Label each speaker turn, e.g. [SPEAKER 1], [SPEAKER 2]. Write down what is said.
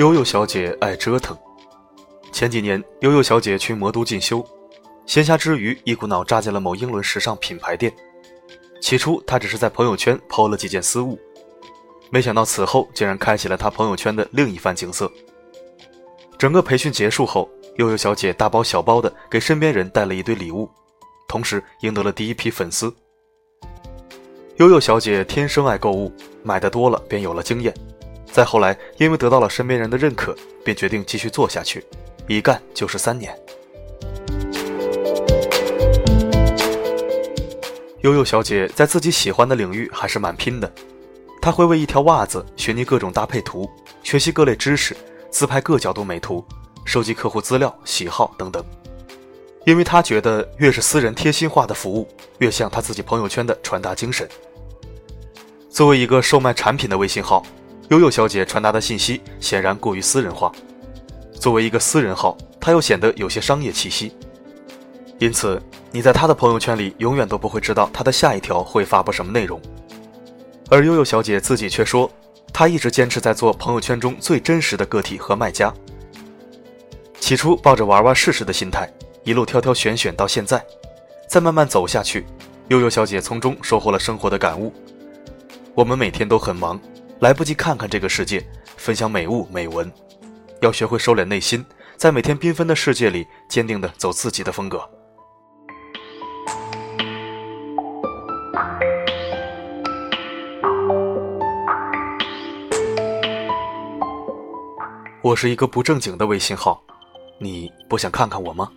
[SPEAKER 1] 悠悠小姐爱折腾。前几年，悠悠小姐去魔都进修，闲暇之余，一股脑扎进了某英伦时尚品牌店。起初，她只是在朋友圈抛了几件私物，没想到此后竟然开启了她朋友圈的另一番景色。整个培训结束后，悠悠小姐大包小包的给身边人带了一堆礼物，同时赢得了第一批粉丝。悠悠小姐天生爱购物，买的多了便有了经验。再后来，因为得到了身边人的认可，便决定继续做下去，一干就是三年。悠悠小姐在自己喜欢的领域还是蛮拼的，她会为一条袜子寻觅各种搭配图，学习各类知识，自拍各角度美图，收集客户资料、喜好等等。因为她觉得，越是私人贴心化的服务，越像她自己朋友圈的传达精神。作为一个售卖产品的微信号，悠悠小姐传达的信息显然过于私人化。作为一个私人号，她又显得有些商业气息。因此，你在她的朋友圈里永远都不会知道她的下一条会发布什么内容。而悠悠小姐自己却说，她一直坚持在做朋友圈中最真实的个体和卖家。起初抱着玩玩试试的心态，一路挑挑选选到现在，再慢慢走下去，悠悠小姐从中收获了生活的感悟。我们每天都很忙，来不及看看这个世界，分享美物美文，要学会收敛内心，在每天缤纷的世界里，坚定的走自己的风格。我是一个不正经的微信号，你不想看看我吗？